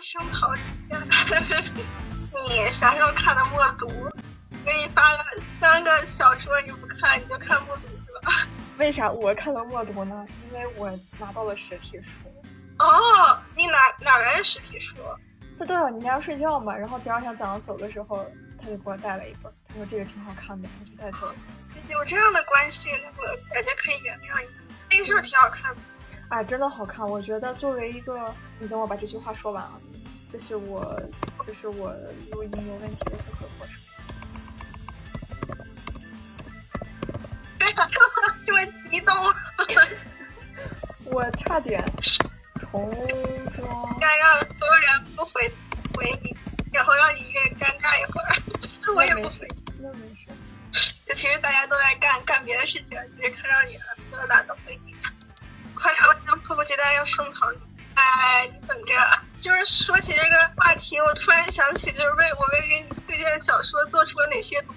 声讨一下，你啥时候看的《默读》？给你发了三个小说，你不看你就看《默读》是吧？为啥我看了《默读》呢？因为我拿到了实体书。哦，你哪哪来的实体书？在豆角你家睡觉嘛，然后第二天早上走的时候，他就给我带了一本，他说这个挺好看的，我就带走了。有这样的关系，我感觉可以原谅一下。那个是不是挺好看的？哎，真的好看。我觉得作为一个，你等我把这句话说完啊。这是我，这是我录音有问题的小合伙声。哎呀，这么激动！我差点重装。该让所有人不回回你，然后让你一个人尴尬一会儿。我也不回。那没事。就其实大家都在干干别的事情，只是看到你了，没有懒得回你。快点，我想迫不及待要声讨你。哎，你等着。就是说起这个话题，我突然想起，就是为我为给你推荐的小说做出了哪些。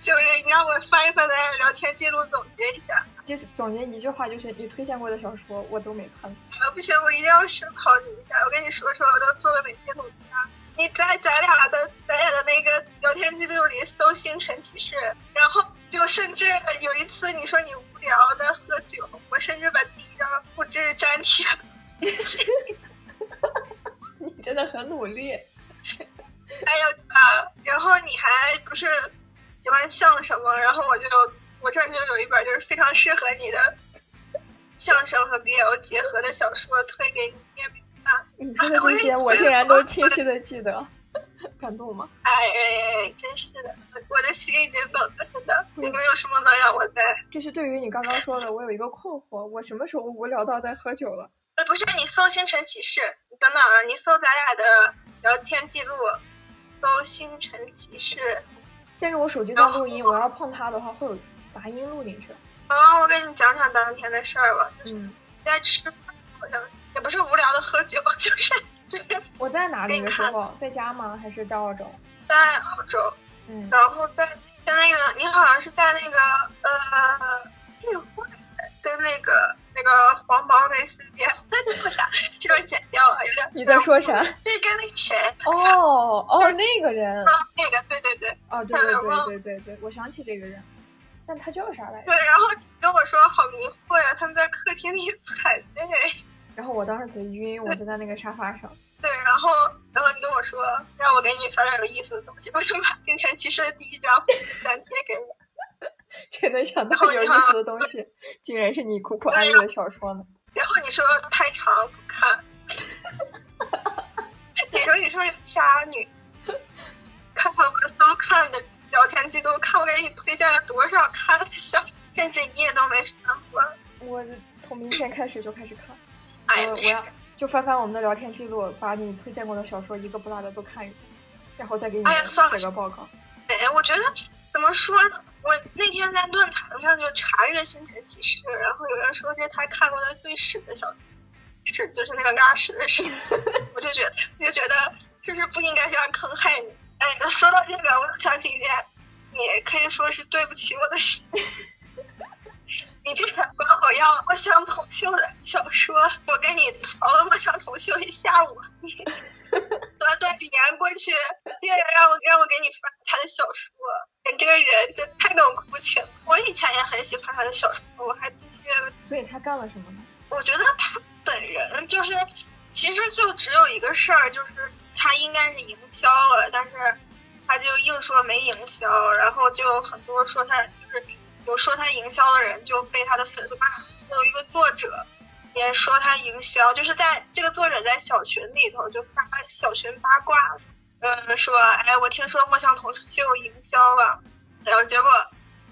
就是你让我翻一翻咱俩聊天记录，总结一下。就是总结一句话，就是你推荐过的小说我都没看。啊，不行，我一定要声讨你一下。我跟你说说，我都做了哪些努力啊？你在咱俩的咱俩的那个聊天记录里搜星辰骑士，然后就甚至有一次你说你无聊的喝酒，我甚至把第一张复制粘贴。你真的很努力。还有啊，然后你还不是喜欢相声吗？然后我就我这儿就有一本就是非常适合你的相声和 BL 结合的小说推给你。你说的这些，我竟然都清晰的记得，感动吗？哎哎，真是的，我的心已经走了，真的，也没有什么能让我在。就是对于你刚刚说的，我有一个困惑，我什么时候无聊到在喝酒了？呃，不是，你搜星辰骑士，你等等啊，你搜咱俩的聊天记录，搜星辰骑士。但是我手机在录音，我要碰它的话会有杂音录进去。啊，我给你讲讲当天的事儿吧。嗯。在吃饭，好像。也不是无聊的喝酒，就是我在哪里的时候，在家吗？还是在澳洲？在澳洲，嗯，然后在在那个，你好像是在那个呃聚会，跟那个那个黄毛维斯边，那 啥，这段剪掉了，有点。你在说啥？是跟那谁？哦哦，那个人。啊，那个，对对对。哦，对对对对对对，我想起这个人，但他叫啥来着？对，然后跟我说好迷惑呀，他们在客厅里踩背。然后我当时贼晕，我就在那个沙发上。对，然后，然后你跟我说让我给你发点有意思的东西，我 就把《星辰骑士》的第一张粘贴给你。谁能想到有意思的东西，竟然是你苦苦安利的小说呢？然后你说太长不看。你说你是不是渣女？看看我都看的聊天记录，看我给你推荐了多少看的小，甚至一页都没翻过。我从明天开始就开始看。我我要就翻翻我们的聊天记录，把你推荐过的小说一个不落的都看一遍，然后再给你写个报告。哎，我觉得怎么说呢？我那天在论坛上就查阅《星辰启示》，然后有人说这是他看过的最屎的小说，是就是那个拉屎的屎，我就觉得我就觉得就是不应该这样坑害你。哎，说到这个，我想起一件，也可以说是对不起我的事。你这个管我要墨香铜臭的小说，我跟你淘了墨香铜臭一下午，你短短几年过去，竟然让我让我给你发他的小说，你这个人就太懂苦情。我以前也很喜欢他的小说，我还订阅了。所以他干了什么呢？我觉得他本人就是，其实就只有一个事儿，就是他应该是营销了，但是他就硬说没营销，然后就很多说他就是。有说他营销的人就被他的粉丝骂，有一个作者也说他营销，就是在这个作者在小群里头就发小群八卦，嗯，说哎，我听说墨香铜臭营销了，然后结果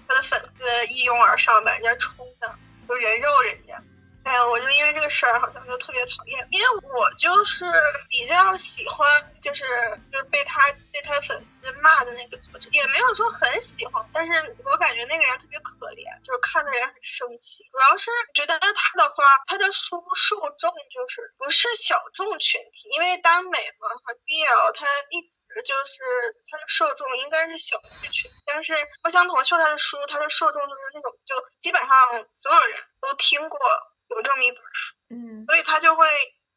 他的粉丝一拥而上把人家冲的，就人肉人家。哎呀，我就因为这个事儿好像就特别讨厌，因为我就是比较喜欢，就是就是被他被他粉丝骂的那个作者，也没有说很喜欢，但是我感觉那个人特别可怜，就是看的人很生气。主要是觉得他的话，他的书受众就是不是小众群体，因为耽美嘛和 BL，他一直就是他的受众应该是小众群，但是不相同，秀他的书，他的受众就是那种就基本上所有人都听过。有这么一本书，嗯。所以他就会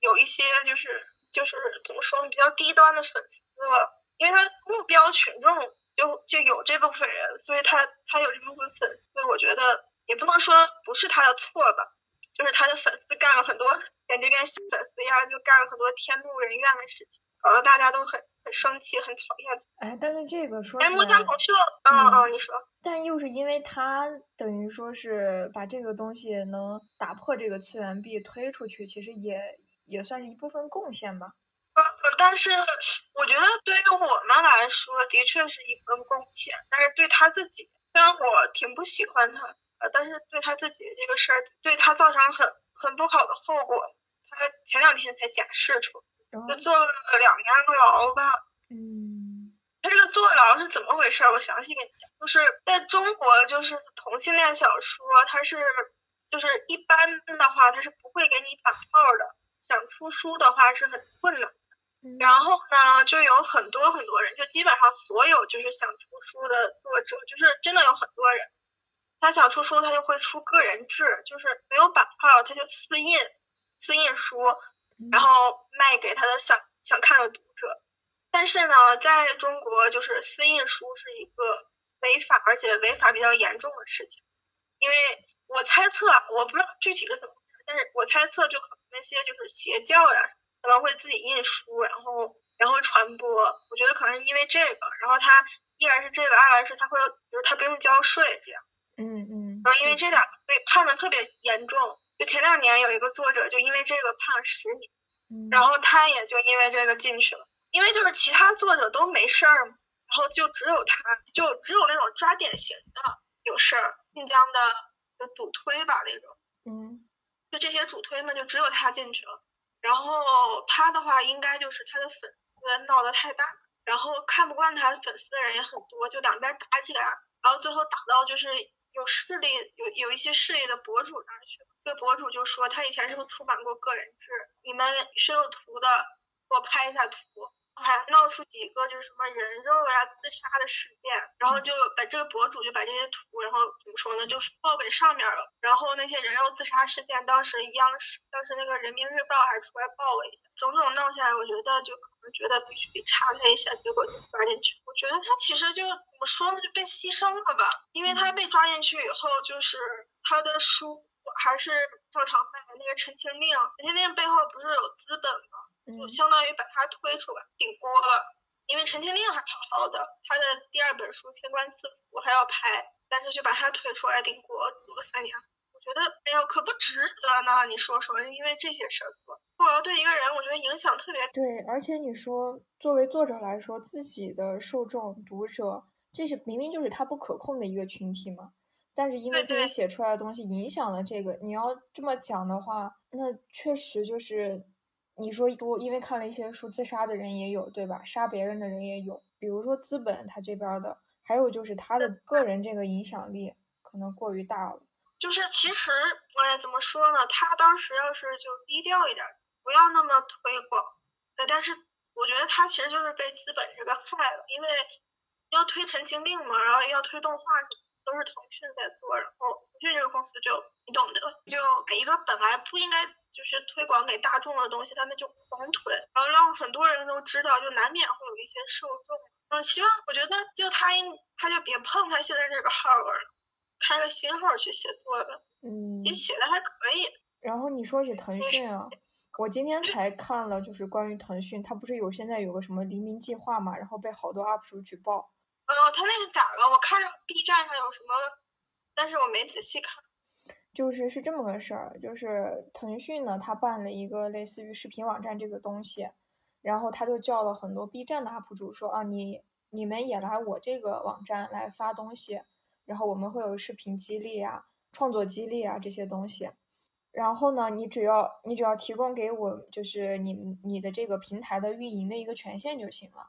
有一些就是就是怎么说呢，比较低端的粉丝吧，因为他目标群众就就有这部分人，所以他他有这部分粉丝，我觉得也不能说不是他的错吧，就是他的粉丝干了很多，感觉跟粉丝一样，就干了很多天怒人怨的事情，搞得大家都很很生气，很讨厌。哎，但是这个说哎，起木山来，红秀，嗯嗯嗯，你说，但又是因为他等于说是把这个东西能打破这个次元壁推出去，其实也也算是一部分贡献吧。呃，但是我觉得对于我们来说，的确是一份贡献。但是对他自己，虽然我挺不喜欢他，呃，但是对他自己这个事儿，对他造成很很不好的后果。他前两天才假释出，就，坐了两年牢吧。嗯他这个坐牢是怎么回事儿？我详细跟你讲，就是在中国，就是同性恋小说，它是就是一般的话，它是不会给你打号的。想出书的话是很困难。嗯然后呢，就有很多很多人，就基本上所有就是想出书的作者，就是真的有很多人，他想出书，他就会出个人制，就是没有版号，他就私印，私印书，嗯然后卖给他的想想看的读者。但是呢，在中国，就是私印书是一个违法，而且违法比较严重的事情。因为我猜测，啊，我不知道具体是怎么回事，但是我猜测，就可能那些就是邪教呀，可能会自己印书，然后然后传播。我觉得可能是因为这个，然后他一来是这个，二来是他会，比如他不用交税这样。嗯嗯，然后因为这两个被判的特别严重，就前两年有一个作者就因为这个判了十年。嗯。然后他也就因为这个进去了，因为就是其他作者都没事儿嘛，然后就只有他，就只有那种抓典型的有事儿，晋江的就主推吧那种，嗯。就这些主推们就只有他进去了，然后他的话应该就是他的粉丝闹得太大，然后看不惯他粉丝的人也很多，就两边打起来，然后最后打到就是有势力有有一些势力的博主那儿去了。这个博主就说他以前是不是出版过个人志？你们是有图的，给我拍一下图。还闹出几个就是什么人肉呀、自杀的事件，然后就把这个博主就把这些图，然后怎么说呢，就报给上面了。然后那些人肉自杀事件，当时央视、当时那个人民日报还出来报了一下，种种闹下来，我觉得就可能觉得必须得查他一下，结果就抓进去。我觉得他其实就怎么说呢，就被牺牲了吧，因为他被抓进去以后，就是他的书还是照常卖。那个《陈情令》，《陈情令》背后不是有资本吗？就嗯相当于把他推出来顶锅了。因为《陈情令》还好好的，他的第二本书《天官赐福》还要拍，但是就把他推出来顶锅，做了三年。我觉得，哎呦，可不值得呢！你说说，因为这些事儿做，我要对一个人，我觉得影响特别大。对，而且你说作为作者来说，自己的受众读者，这是明明就是他不可控的一个群体嘛。但是因为自己写出来的东西影响了这个，你要这么讲的话，那确实就是你说多，因为看了一些书，自杀的人也有，对吧？杀别人的人也有，比如说资本他这边儿的，还有就是他的个人这个影响力可能过于大了。就是其实，哎，怎么说呢？他当时要是就低调一点，不要那么推广，呃，但是我觉得他其实就是被资本这个害了，因为要推《陈情令》嘛，然后要推动画，都是腾讯在做，然后腾讯这个公司就你懂的，就一个本来不应该就是推广给大众的东西，他们就狂推，然后让很多人都知道，就难免会有一些受众。嗯，希望我觉得就他应他就别碰他现在这个号了，开个新号去写作吧。嗯，其实写的还可以。然后你说起腾讯啊，我今天才看了，就是关于腾讯，它不是有现在有个什么黎明计划嘛，然后被好多 UP 主举报。哦，他那个咋了？我看着 B 站上有什么，但是我没仔细看。就是是这么个事儿，就是腾讯呢，他办了一个类似于视频网站这个东西，然后他就叫了很多 B 站的 UP 主说啊，你你们也来我这个网站来发东西，然后我们会有视频激励啊、创作激励啊这些东西。然后呢，你只要你只要提供给我就是你你的这个平台的运营的一个权限就行了。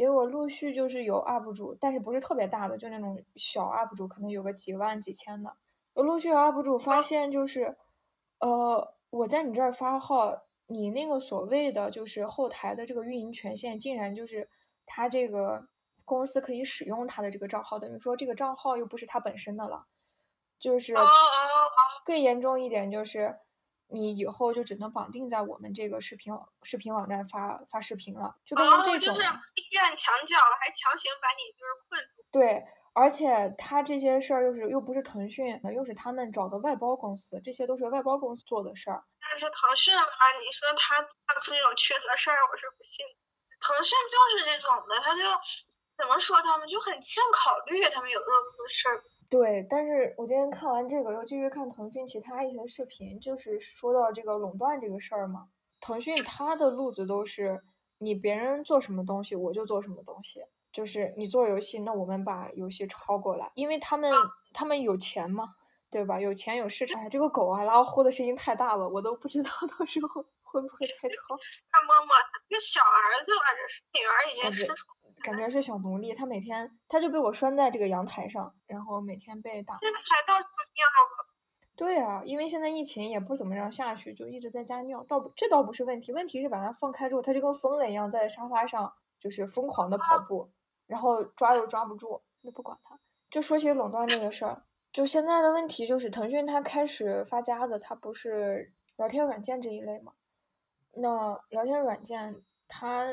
结果陆续就是有 UP 主，但是不是特别大的，就那种小 UP 主，可能有个几万几千的。有陆续有 UP 主发现，就是，呃，我在你这儿发号，你那个所谓的就是后台的这个运营权限，竟然就是他这个公司可以使用他的这个账号，等于说这个账号又不是他本身的了。就是更严重一点，就是你以后就只能绑定在我们这个视频视频网站发发视频了，就变成这种。就是 B 站墙角还强行把你就是困住。对，而且他这些事儿又是又不是腾讯，又是他们找的外包公司，这些都是外包公司做的事儿。但是腾讯吧，你说他干出这种缺德事儿，我是不信。腾讯就是这种的，他就怎么说他们就很欠考虑，他们有时候做事儿。对，但是我今天看完这个，又继续看腾讯其他一些视频，就是说到这个垄断这个事儿嘛。腾讯它的路子都是，你别人做什么东西，我就做什么东西。就是你做游戏，那我们把游戏抄过来，因为他们他们有钱嘛，对吧？有钱有市场。哎，这个狗啊，然后呼的声音太大了，我都不知道到时候会不会太吵。看默默，一个小儿子吧，这是女儿已经失宠。感觉是小奴隶，他每天他就被我拴在这个阳台上，然后每天被打。现在还到处尿了。对啊，因为现在疫情也不怎么让下去，就一直在家尿。倒不，这倒不是问题，问题是把它放开之后，它就跟疯了一样在沙发上就是疯狂的跑步，然后抓又抓不住。那不管它，就说起垄断这个事儿，就现在的问题就是腾讯它开始发家的，它不是聊天软件这一类嘛？那聊天软件它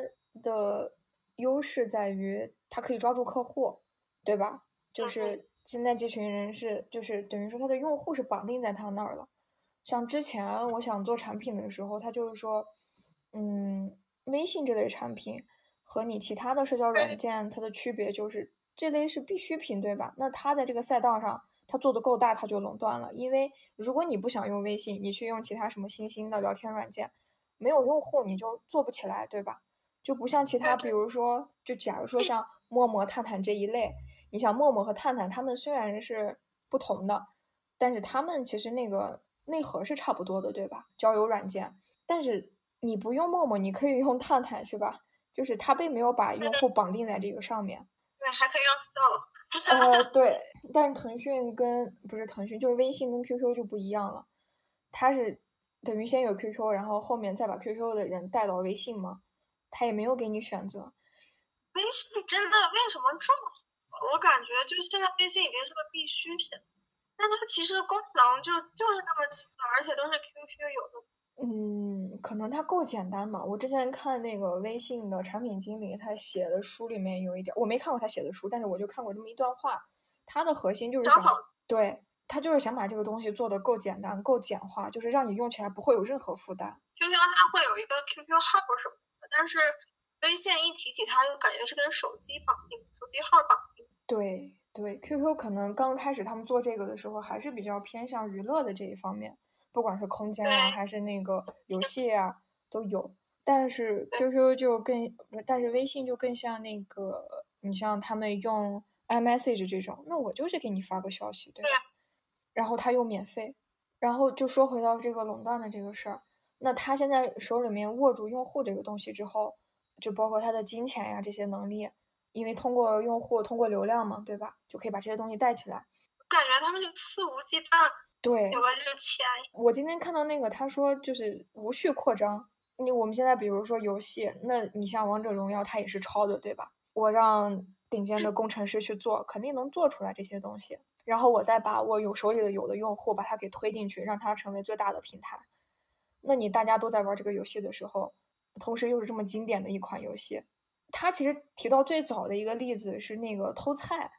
的。优势在于它可以抓住客户，对吧？就是现在这群人是，就是等于说他的用户是绑定在他那儿了。像之前我想做产品的时候，他就是说，嗯，微信这类产品和你其他的社交软件它的区别就是这类是必需品，对吧？那他在这个赛道上他做的够大，他就垄断了。因为如果你不想用微信，你去用其他什么新兴的聊天软件，没有用户你就做不起来，对吧？就不像其他，比如说，就假如说像陌陌、探探这一类，你想陌陌和探探，他们虽然是不同的，但是他们其实那个内核是差不多的，对吧？交友软件，但是你不用陌陌，你可以用探探，是吧？就是它并没有把用户绑定在这个上面。对，还可以用 Store。呃，对，但是腾讯跟不是腾讯，就是微信跟 QQ 就不一样了，它是等于先有 QQ，然后后面再把 QQ 的人带到微信嘛。他也没有给你选择。微信真的为什么这么火？我感觉就是现在微信已经是个必需品，但它其实功能就就是那么几个，而且都是 QQ 有的。嗯，可能它够简单吧。我之前看那个微信的产品经理他写的书里面有一点，我没看过他写的书，但是我就看过这么一段话。他的核心就是想，对他就是想把这个东西做的够简单、够简化，就是让你用起来不会有任何负担。QQ 它会有一个 QQ 号什么？但是微信一提起它，就感觉是跟手机绑定，手机号绑定。对对，QQ 可能刚开始他们做这个的时候，还是比较偏向娱乐的这一方面，不管是空间啊，还是那个游戏啊，都有。但是 QQ 就更，但是微信就更像那个，你像他们用 iMessage 这种，那我就是给你发个消息，对吧？然后他又免费，然后就说回到这个垄断的这个事儿。那他现在手里面握住用户这个东西之后，就包括他的金钱呀这些能力，因为通过用户通过流量嘛，对吧？就可以把这些东西带起来。感觉他们就肆无忌惮。对。有个这个钱。我今天看到那个他说就是无序扩张。你我们现在比如说游戏，那你像王者荣耀，它也是抄的，对吧？我让顶尖的工程师去做，肯定能做出来这些东西。然后我再把我有手里的有的用户把它给推进去，让它成为最大的平台。那你大家都在玩这个游戏的时候，同时又是这么经典的一款游戏，他其实提到最早的一个例子是那个偷菜。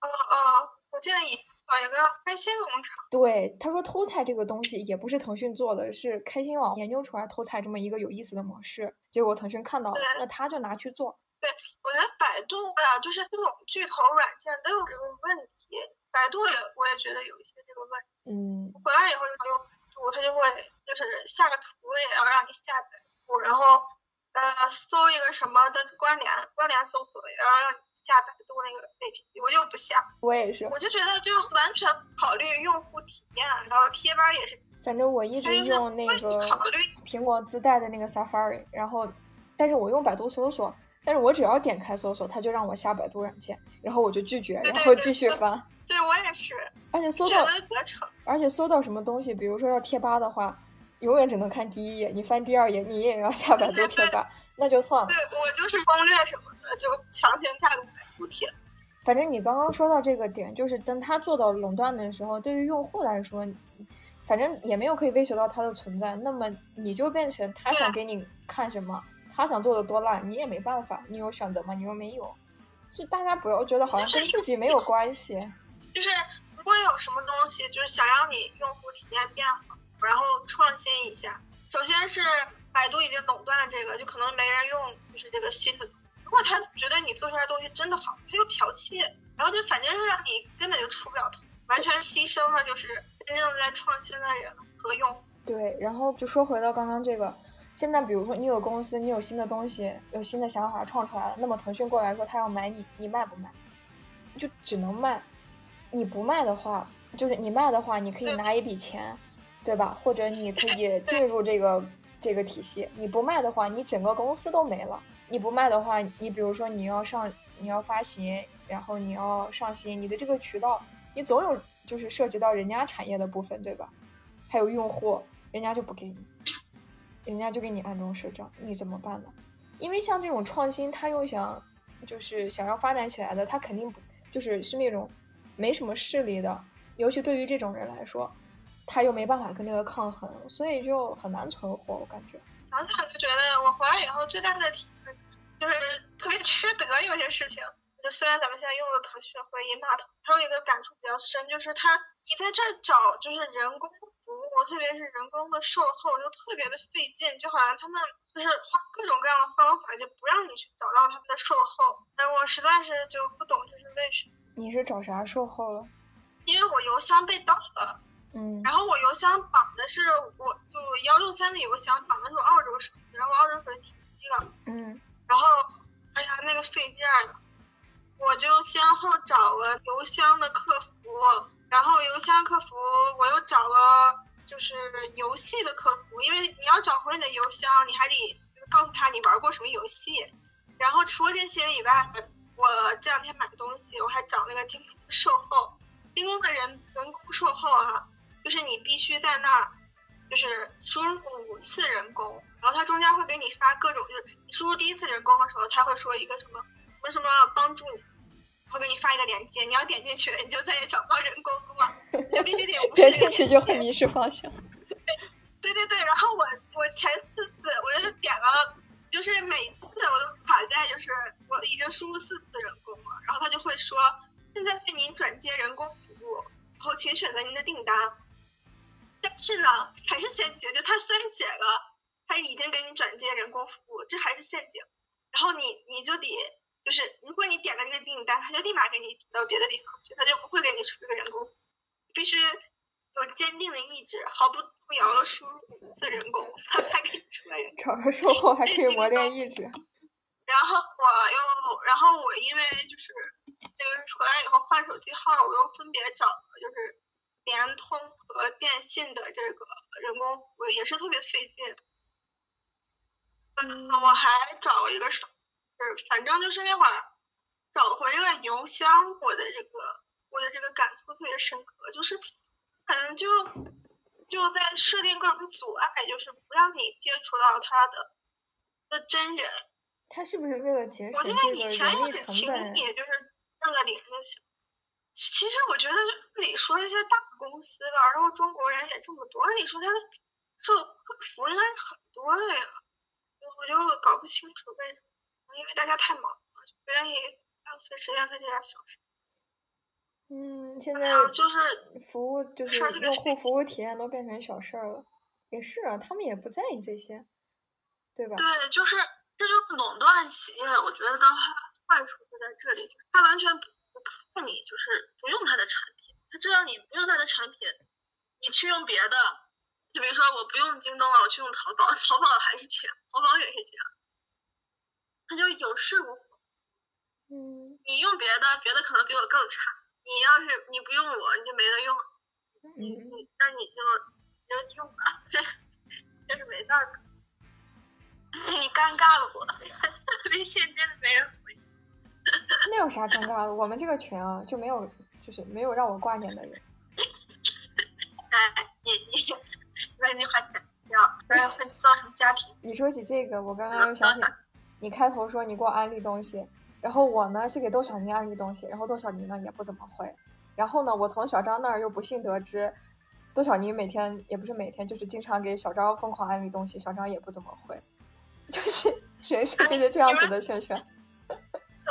哦哦，我记得以有一个开心农场。对，他说偷菜这个东西也不是腾讯做的，是开心网研究出来偷菜这么一个有意思的模式，结果腾讯看到了，那他就拿去做。对，我觉得百度啊，就是这种巨头软件都有这个问题，百度也我也觉得有一些这个问题。嗯。回来以后就用。他就会就是下个图也要让你下载图，然后呃搜一个什么的关联关联搜索也要让你下百度那个 APP，我就不下。我也是。我就觉得就完全考虑用户体验，然后贴吧也是。反正我一直用那个苹果自带的那个 Safari，然后但是我用百度搜索，但是我只要点开搜索，它就让我下百度软件，然后我就拒绝，然后继续翻。对我也是，而且搜到，而且搜到什么东西，比如说要贴吧的话，永远只能看第一页，你翻第二页，你也要下百度贴吧，那就算了。对我就是攻略什么的，就强行下百度贴。反正你刚刚说到这个点，就是等他做到垄断的时候，对于用户来说，反正也没有可以威胁到他的存在，那么你就变成他想给你看什么，他想做的多烂，你也没办法，你有选择吗？你又没有，就大家不要觉得好像跟自己没有关系。就是如果有什么东西，就是想让你用户体验变好，然后创新一下，首先是百度已经垄断了这个，就可能没人用，就是这个新的。如果他觉得你做出来东西真的好，他又剽窃，然后就反正是让你根本就出不了头，完全牺牲了就是真正在创新的人和用户。对，然后就说回到刚刚这个，现在比如说你有公司，你有新的东西，有新的想法创出来了，那么腾讯过来说他要买你，你卖不卖？就只能卖。你不卖的话，就是你卖的话，你可以拿一笔钱，对吧？或者你可以进入这个这个体系。你不卖的话，你整个公司都没了。你不卖的话，你比如说你要上，你要发行，然后你要上新，你的这个渠道，你总有就是涉及到人家产业的部分，对吧？还有用户，人家就不给你，人家就给你暗中赊账，你怎么办呢？因为像这种创新，他又想就是想要发展起来的，他肯定不就是是那种。没什么势力的，尤其对于这种人来说，他又没办法跟这个抗衡，所以就很难存活。我感觉，想想就觉得我回来以后最大的体会就是特别缺德，有些事情。就虽然咱们现在用的腾讯会议码头，还有一个感触比较深，就是他你在这找就是人工服务，特别是人工的售后，就特别的费劲，就好像他们就是花各种各样的方法，就不让你去找到他们的售后。哎，我实在是就不懂这是为什么。你是找啥售后了？因为我邮箱被盗了，嗯，然后我邮箱绑的是我就幺六三的邮箱绑的是澳洲手机，然后澳洲手机停机了，嗯，然后哎呀那个费劲儿，我就先后找了邮箱的客服，然后邮箱客服我又找了就是游戏的客服，因为你要找回你的邮箱，你还得告诉他你玩过什么游戏，然后除了这些以外。我这两天买东西，我还找那个京东售后，京东的人人工售后啊，就是你必须在那儿，就是输入五次人工，然后他中间会给你发各种，就是你输入第一次人工的时候，他会说一个什么什么什么帮助你，会给你发一个链接，你要点进去，你就再也找不到人工了，就必须得点进去就会迷失方向。对对对，然后我我前四次我就点了。就是每次我都卡在，就是我已经输入四次人工了，然后他就会说，现在为您转接人工服务，然后请选择您的订单。但是呢，还是陷阱，就他虽然写了，他已经给你转接人工服务，这还是陷阱。然后你你就得，就是如果你点了这个订单，他就立马给你到别的地方去，他就不会给你出这个人工，必须。有坚定的意志，毫不动摇的输入五次人工，他才可以出来人。找个售后还可以磨练意志。然后我又，然后我因为就是这个出来以后换手机号，我又分别找了就是联通和电信的这个人工服务，也是特别费劲。嗯，我还找一个是，反正就是那会儿找回这个邮箱，我的这个我的这个感触特别深刻，就是。可能就就在设定各种阻碍，就是不让你接触到他的的真人。他是不是为了节省这个人力成本？也就是弄个零就行。其实我觉得，就你说这些大公司吧，然后中国人也这么多，你说他的售客服应该是很多的呀。我就搞不清楚为什么，因为大家太忙了，就不愿意浪费时间在这点小事。嗯，现在就是服务就是用户服务体验都变成小事儿了，也是啊，他们也不在意这些，对吧？对，就是这就是垄断企业，我觉得的坏处就在这里，他完全不不怕你，就是不用他的产品，他知道你不用他的产品，你去用别的，就比如说我不用京东了，我去用淘宝，淘宝还是这样，淘宝也是这样，他就有恃无恐。嗯。你用别的，别的可能比我更差。你要是你不用我，你就没得用。你你那你就就用吧，这这是没办法。你尴尬了我，微信真的没人回。那有啥尴尬的？我们这个群啊，就没有就是没有让我挂念的人。哎，你你那句话讲要，不然会造成家庭。你说起这个，我刚刚又想起，你开头说你给我安利东西。然后我呢是给窦小妮安利东西，然后窦小妮呢也不怎么会。然后呢，我从小张那儿又不幸得知，窦小妮每天也不是每天，就是经常给小张疯狂安利东西，小张也不怎么会，就是人生就是这样子的，萱萱。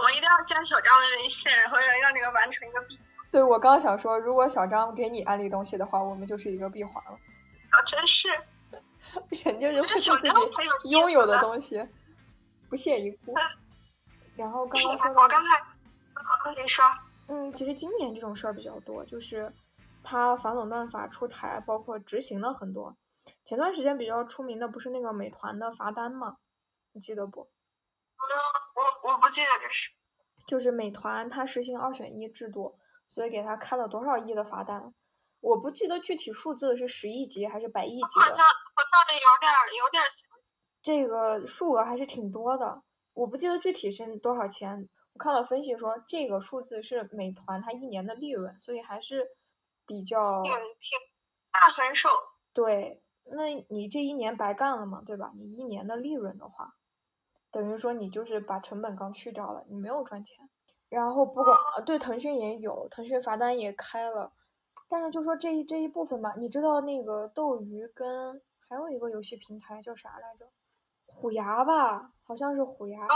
我一定要加小张的微信，然后让让这个完成一个闭环。对，我刚想说，如果小张给你安利东西的话，我们就是一个闭环了。啊，真是，人就是会自己拥有的东西，不屑一顾。然后刚刚说到，我刚才，你说，嗯，其实今年这种事儿比较多，就是他反垄断法出台，包括执行了很多。前段时间比较出名的不是那个美团的罚单吗？你记得不？我我不记得这是。就是美团它实行二选一制度，所以给他开了多少亿的罚单？我不记得具体数字是十亿级还是百亿级的。好像好像有点有点。这个数额还是挺多的。我不记得具体是多少钱，我看了分析说这个数字是美团它一年的利润，所以还是比较挺挺大很手。对，那你这一年白干了嘛，对吧？你一年的利润的话，等于说你就是把成本刚去掉了，你没有赚钱。然后不管对腾讯也有，腾讯罚单也开了，但是就说这一这一部分吧，你知道那个斗鱼跟还有一个游戏平台叫啥来着？虎牙吧，好像是虎牙，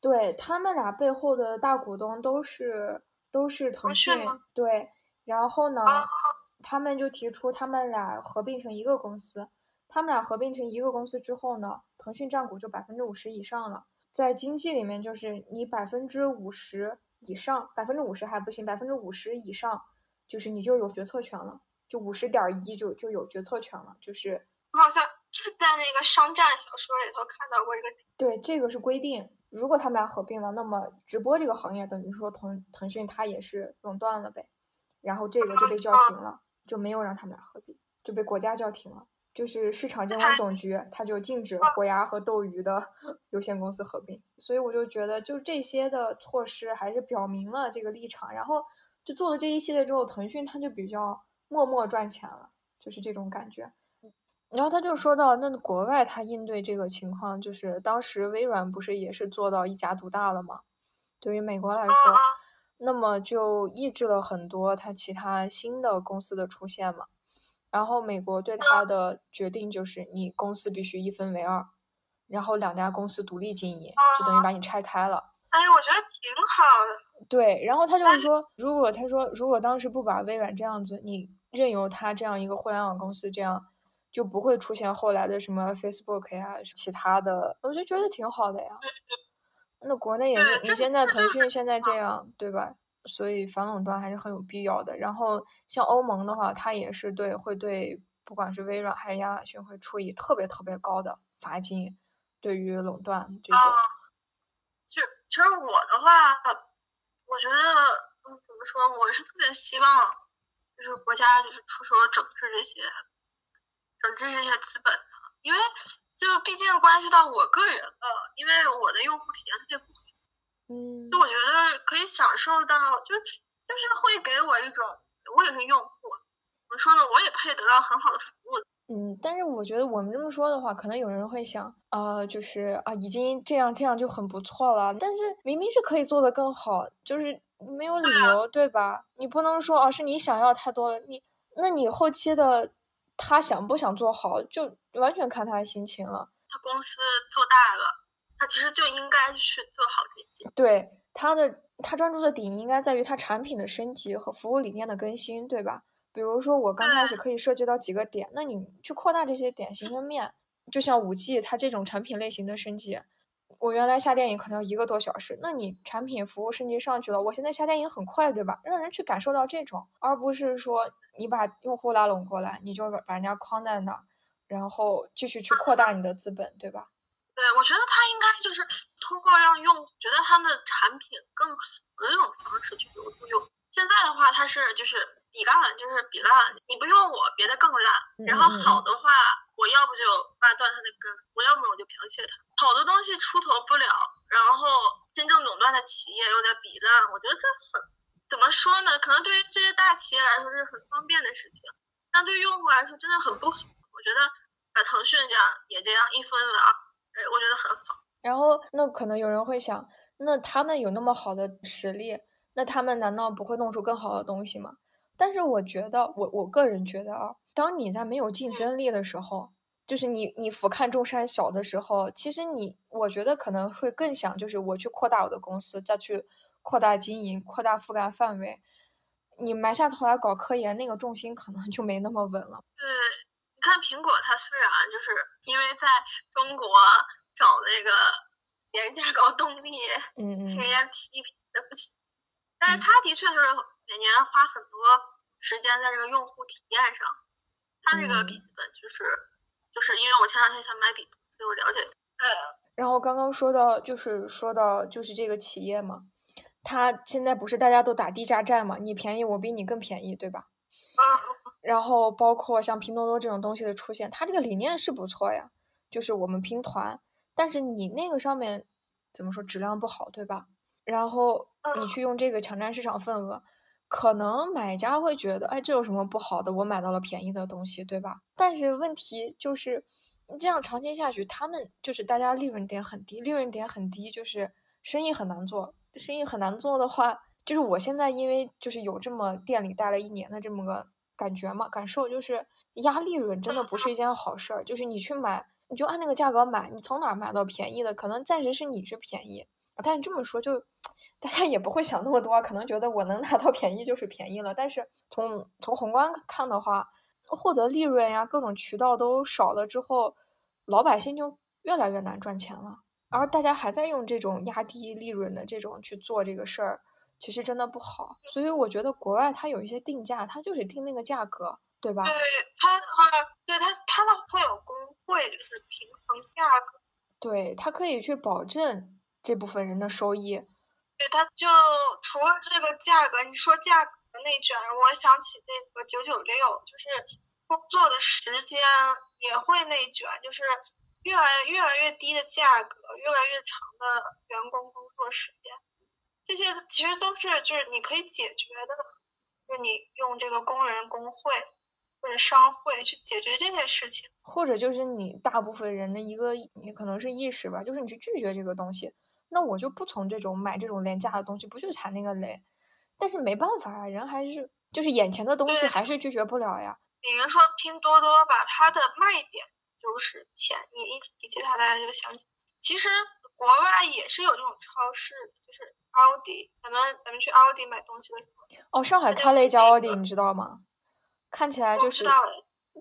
对他们俩背后的大股东都是都是腾讯，对，然后呢，他们就提出他们俩合并成一个公司，他们俩合并成一个公司之后呢，腾讯占股就百分之五十以上了，在经济里面就是你百分之五十以上，百分之五十还不行，百分之五十以上就是你就有决策权了，就五十点一就就有决策权了，就是好像。在那个商战小说里头看到过这个，对，这个是规定，如果他们俩合并了，那么直播这个行业等于说腾腾讯它也是垄断了呗，然后这个就被叫停了，就没有让他们俩合并，就被国家叫停了，就是市场监管总局它就禁止虎牙和斗鱼的 有限公司合并，所以我就觉得就这些的措施还是表明了这个立场，然后就做了这一系列之后，腾讯它就比较默默赚钱了，就是这种感觉。然后他就说到，那国外他应对这个情况，就是当时微软不是也是做到一家独大了吗？对于美国来说，那么就抑制了很多他其他新的公司的出现嘛。然后美国对他的决定就是，你公司必须一分为二，然后两家公司独立经营，就等于把你拆开了。哎，我觉得挺好的。对，然后他就是说，如果他说如果当时不把微软这样子，你任由他这样一个互联网公司这样。就不会出现后来的什么 Facebook 呀，其他的，我就觉得挺好的呀。那国内也是，你现在腾讯现在这样，对吧？所以反垄断还是很有必要的。然后像欧盟的话，它也是对，会对不管是微软还是亚马逊会处以特别特别高的罚金，对于垄断这种。就其实我的话，我觉得，嗯，怎么说？我是特别希望，就是国家就是出手整治这些。整治这些资本的，因为就毕竟关系到我个人了，因为我的用户体验特别不好，嗯，就我觉得可以享受到，就就是会给我一种，我也是用户，怎么说呢，我也配得到很好的服务。嗯，但是我觉得我们这么说的话，可能有人会想，啊，就是啊，已经这样这样就很不错了，但是明明是可以做得更好，就是没有理由，对吧？你不能说啊，是你想要太多了，你那你后期的。他想不想做好，就完全看他心情了。他公司做大了，他其实就应该去做好这些。对他的，他专注的点应该在于他产品的升级和服务理念的更新，对吧？比如说我刚开始可以涉及到几个点，那你去扩大这些点，形成面。就像五 G 它这种产品类型的升级。我原来下电影可能要一个多小时，那你产品服务升级上去了，我现在下电影很快，对吧？让人去感受到这种，而不是说你把用户拉拢过来，你就把人家框在那儿，然后继续去扩大你的资本，对吧？对，我觉得他应该就是通过让用户觉得他们的产品更好的这种方式去留住用。现在的话，他是就是比烂，就是比烂，你不用我，别的更烂，然后好的话。我要不就挖断它的根，我要么我就剽窃它。好的东西出头不了，然后真正垄断的企业又在比烂，我觉得这很怎么说呢？可能对于这些大企业来说是很方便的事情，但对于用户来说真的很不好。我觉得把腾讯这样也这样一分为二，哎，我觉得很好。然后那可能有人会想，那他们有那么好的实力，那他们难道不会弄出更好的东西吗？但是我觉得，我我个人觉得啊。当你在没有竞争力的时候，就是你你俯瞰众山小的时候，其实你我觉得可能会更想就是我去扩大我的公司，再去扩大经营，扩大覆盖范围。你埋下头来搞科研，那个重心可能就没那么稳了。对，你看苹果，它虽然就是因为在中国找那个廉价高动力，嗯嗯，被人家批评的不行，但是它的确是每年花很多时间在这个用户体验上。它这个笔记本就是，就是因为我前两天想买笔，所以我了解。嗯。然后刚刚说到，就是说到就是这个企业嘛。他现在不是大家都打低价战嘛？你便宜，我比你更便宜，对吧？然后包括像拼多多这种东西的出现，它这个理念是不错呀，就是我们拼团，但是你那个上面怎么说质量不好，对吧？然后你去用这个抢占市场份额，可能买家会觉得，哎，这有什么不好的？我买到了便宜的东西，对吧？但是问题就是，你这样长期下去，他们就是大家利润点很低，利润点很低，就是生意很难做。生意很难做的话，就是我现在因为就是有这么店里待了一年的这么个感觉嘛，感受就是压利润真的不是一件好事儿。就是你去买，你就按那个价格买，你从哪儿买到便宜的，可能暂时是你是便宜，但这么说就大家也不会想那么多，可能觉得我能拿到便宜就是便宜了。但是从从宏观看的话，获得利润呀，各种渠道都少了之后，老百姓就越来越难赚钱了。而大家还在用这种压低利润的这种去做这个事儿，其实真的不好。所以我觉得国外它有一些定价，它就是定那个价格，对吧？对，它的话，对它它的会有工会，就是平衡价格。对，它可以去保证这部分人的收益。对，它就除了这个价格，你说价格内卷，我想起这个九九六，就是工作的时间也会内卷，就是。越来越来越低的价格，越来越长的员工工作时间，这些其实都是就是你可以解决的，就是你用这个工人工会或者商会去解决这件事情，或者就是你大部分人的一个也可能是意识吧，就是你去拒绝这个东西，那我就不从这种买这种廉价的东西，不去踩那个雷，但是没办法啊，人还是就是眼前的东西还是拒绝不了呀。比如说拼多多吧，它的卖点。就是钱，你一提起它，大家就想起。其实国外也是有这种超市，就是奥迪。咱们咱们去奥迪买东西的时候，哦，上海开了一家奥迪，你知道吗？看起来就是，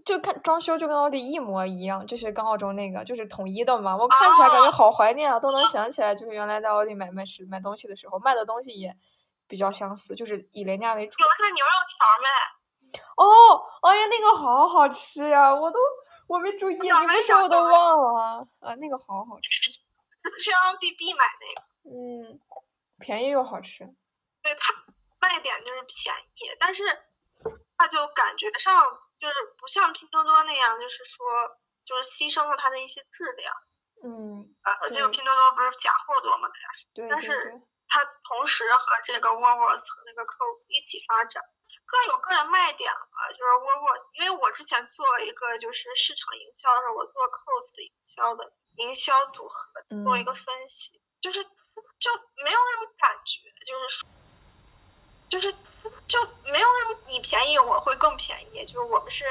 就看装修就跟奥迪一模一样，就是跟澳洲那个就是统一的嘛。我看起来感觉好怀念啊，都能想起来，就是原来在奥迪买买时买东西的时候，卖的东西也比较相似，就是以廉价为主。有那牛肉条没。哦，哎呀，那个好好吃呀，我都。我没注意，你不说我都忘了啊！那个好好吃，去奥地必买那个。嗯，便宜又好吃。对它卖点就是便宜，但是它就感觉上就是不像拼多多那样，就是说就是牺牲了它的一些质量。嗯。呃，这个拼多多不是假货多吗？大家说。对。但是它同时和这个 Woolworths 和那个 Coles 一起发展。各有各的卖点吧，就是我我，因为我之前做了一个就是市场营销的时候，我做 cos 的营销的营销组合，做一个分析，就是就没有那种感觉，就是就是就没有那种你便宜我会更便宜，就是我们是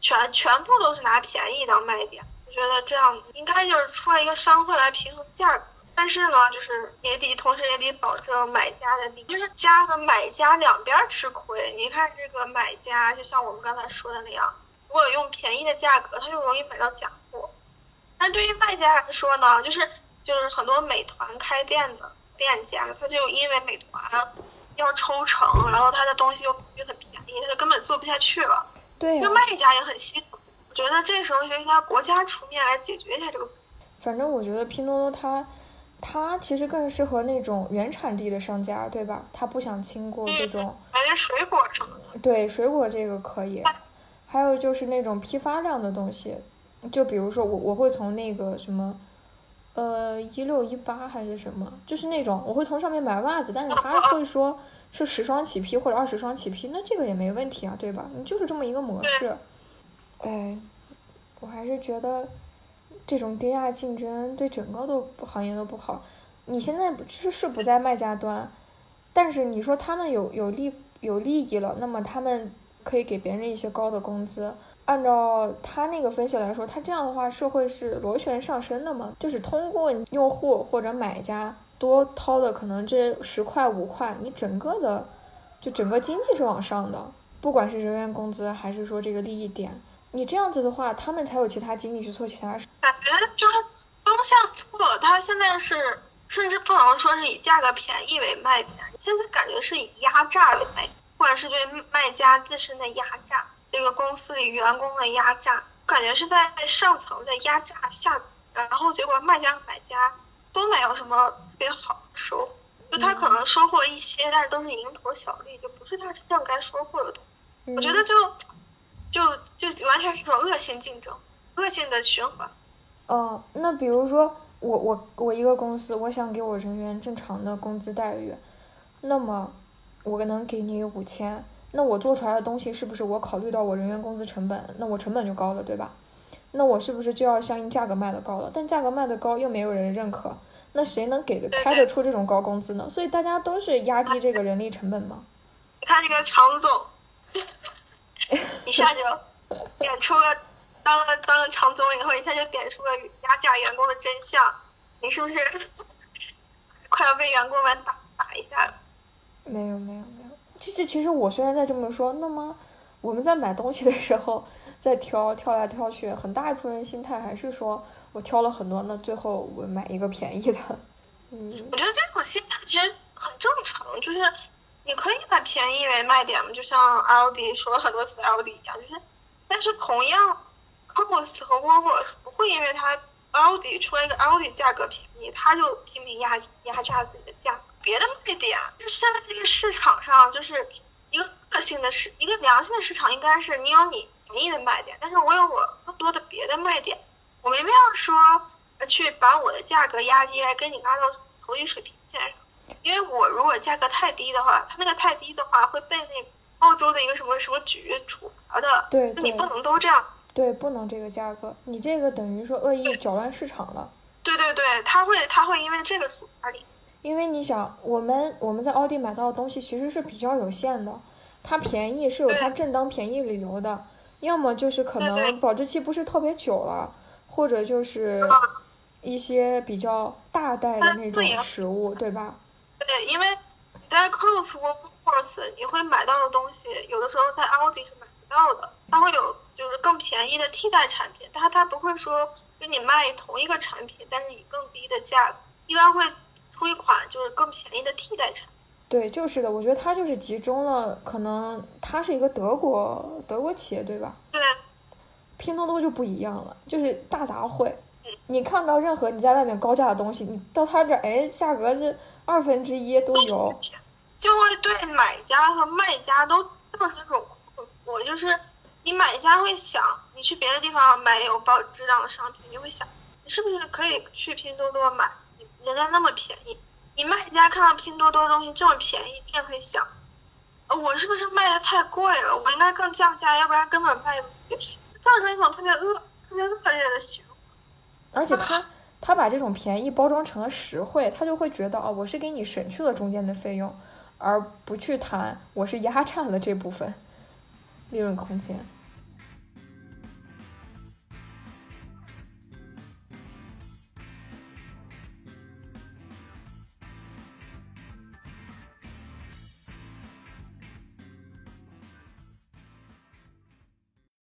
全全部都是拿便宜当卖点，我觉得这样应该就是出来一个商会来平衡价格。但是呢，就是也得，同时也得保证买家的利益，就是家和买家两边吃亏。你看这个买家，就像我们刚才说的那样，如果用便宜的价格，他就容易买到假货。但对于卖家来说呢，就是就是很多美团开店的店家，他就因为美团要抽成，然后他的东西又又很便宜，他就根本做不下去了。对，就卖家也很辛苦。我觉得这时候就应该国家出面来解决一下这个。反正我觉得拼多多它。它其实更适合那种原产地的商家，对吧？他不想经过这种。买点水果什么的。对，水果这个可以。还有就是那种批发量的东西，就比如说我我会从那个什么，呃，一六一八还是什么，就是那种我会从上面买袜子，但是他会说是十双起批或者二十双起批，那这个也没问题啊，对吧？你就是这么一个模式。哎，我还是觉得。这种低价竞争对整个都行业都不好。你现在不是是不在卖家端，但是你说他们有有利有利益了，那么他们可以给别人一些高的工资，按照他那个分析来说，他这样的话，社会是螺旋上升的嘛？就是通过用户或者买家多掏的可能这十块五块，你整个的就整个经济是往上的，不管是人员工资还是说这个利益点，你这样子的话，他们才有其他精力去做其他事。感觉就是方向错，他现在是甚至不能说是以价格便宜为卖点，现在感觉是以压榨为卖点，不管是对卖家自身的压榨。这个公司里员工的压榨，感觉是在上层在压榨下层，然后结果卖家和买家都没有什么特别好的收获，就他可能收获一些，但是都是蝇头小利，就不是他真正该收获的东西。我觉得就就就完全是一种恶性竞争，恶性的循环。哦，那比如说我我我一个公司，我想给我人员正常的工资待遇，那么我能给你五千。那我做出来的东西是不是我考虑到我人员工资成本，那我成本就高了，对吧？那我是不是就要相应价格卖的高了？但价格卖的高又没有人认可，那谁能给的开得出这种高工资呢？所以大家都是压低这个人力成本嘛。你看这个常总，一下就点出了当了当了常总以后，一下就点出了压榨员工的真相。你是不是快要被员工们打打一下了？没有没有没有。其实，其实我虽然在这么说，那么我们在买东西的时候，在挑挑来挑去，很大一部分人心态还是说我挑了很多，那最后我买一个便宜的。嗯，我觉得这种心态其实很正常，就是你可以把便宜为卖点嘛，就像奥迪说了很多次奥迪一样，就是，但是同样，Cos 和 Volvo 不会因为它奥迪出了一个奥迪价格便宜，它就拼命压压榨自己的价格。别的卖点，就现在这个市场上，就是一个个性的市，一个良性的市场，应该是你有你便宜的卖点，但是我有我更多的别的卖点，我没必要说去把我的价格压低，来跟你拉到同一水平线上，因为我如果价格太低的话，它那个太低的话会被那澳洲的一个什么什么局处罚的，对，你不能都这样，对，不能这个价格，你这个等于说恶意搅乱市场了，对对对，他会他会因为这个处罚你。因为你想，我们我们在奥迪买到的东西其实是比较有限的，它便宜是有它正当便宜理由的，要么就是可能保质期不是特别久了，或者就是一些比较大袋的那种食物，对吧？对，因为你在 w o s 你会买到的东西，有的时候在奥迪是买不到的，它会有就是更便宜的替代产品，它它不会说跟你卖同一个产品，但是以更低的价格，一般会。出一款就是更便宜的替代产，对，就是的，我觉得它就是集中了，可能它是一个德国德国企业，对吧？对。拼多多就不一样了，就是大杂烩，你看到任何你在外面高价的东西，你到他这儿，哎，价格是二分之一都有，就会对买家和卖家都造成一种困惑，就是你买家会想，你去别的地方买有保质量的商品，你会想，你是不是可以去拼多多买？人家那么便宜，你卖家看到拼多多东西这么便宜，你也会想，我是不是卖的太贵了？我应该更降价，要不然根本卖不造成一种特别恶、特别恶劣的循环。而且他他把这种便宜包装成了实惠，他就会觉得哦，我是给你省去了中间的费用，而不去谈我是压榨了这部分利润空间。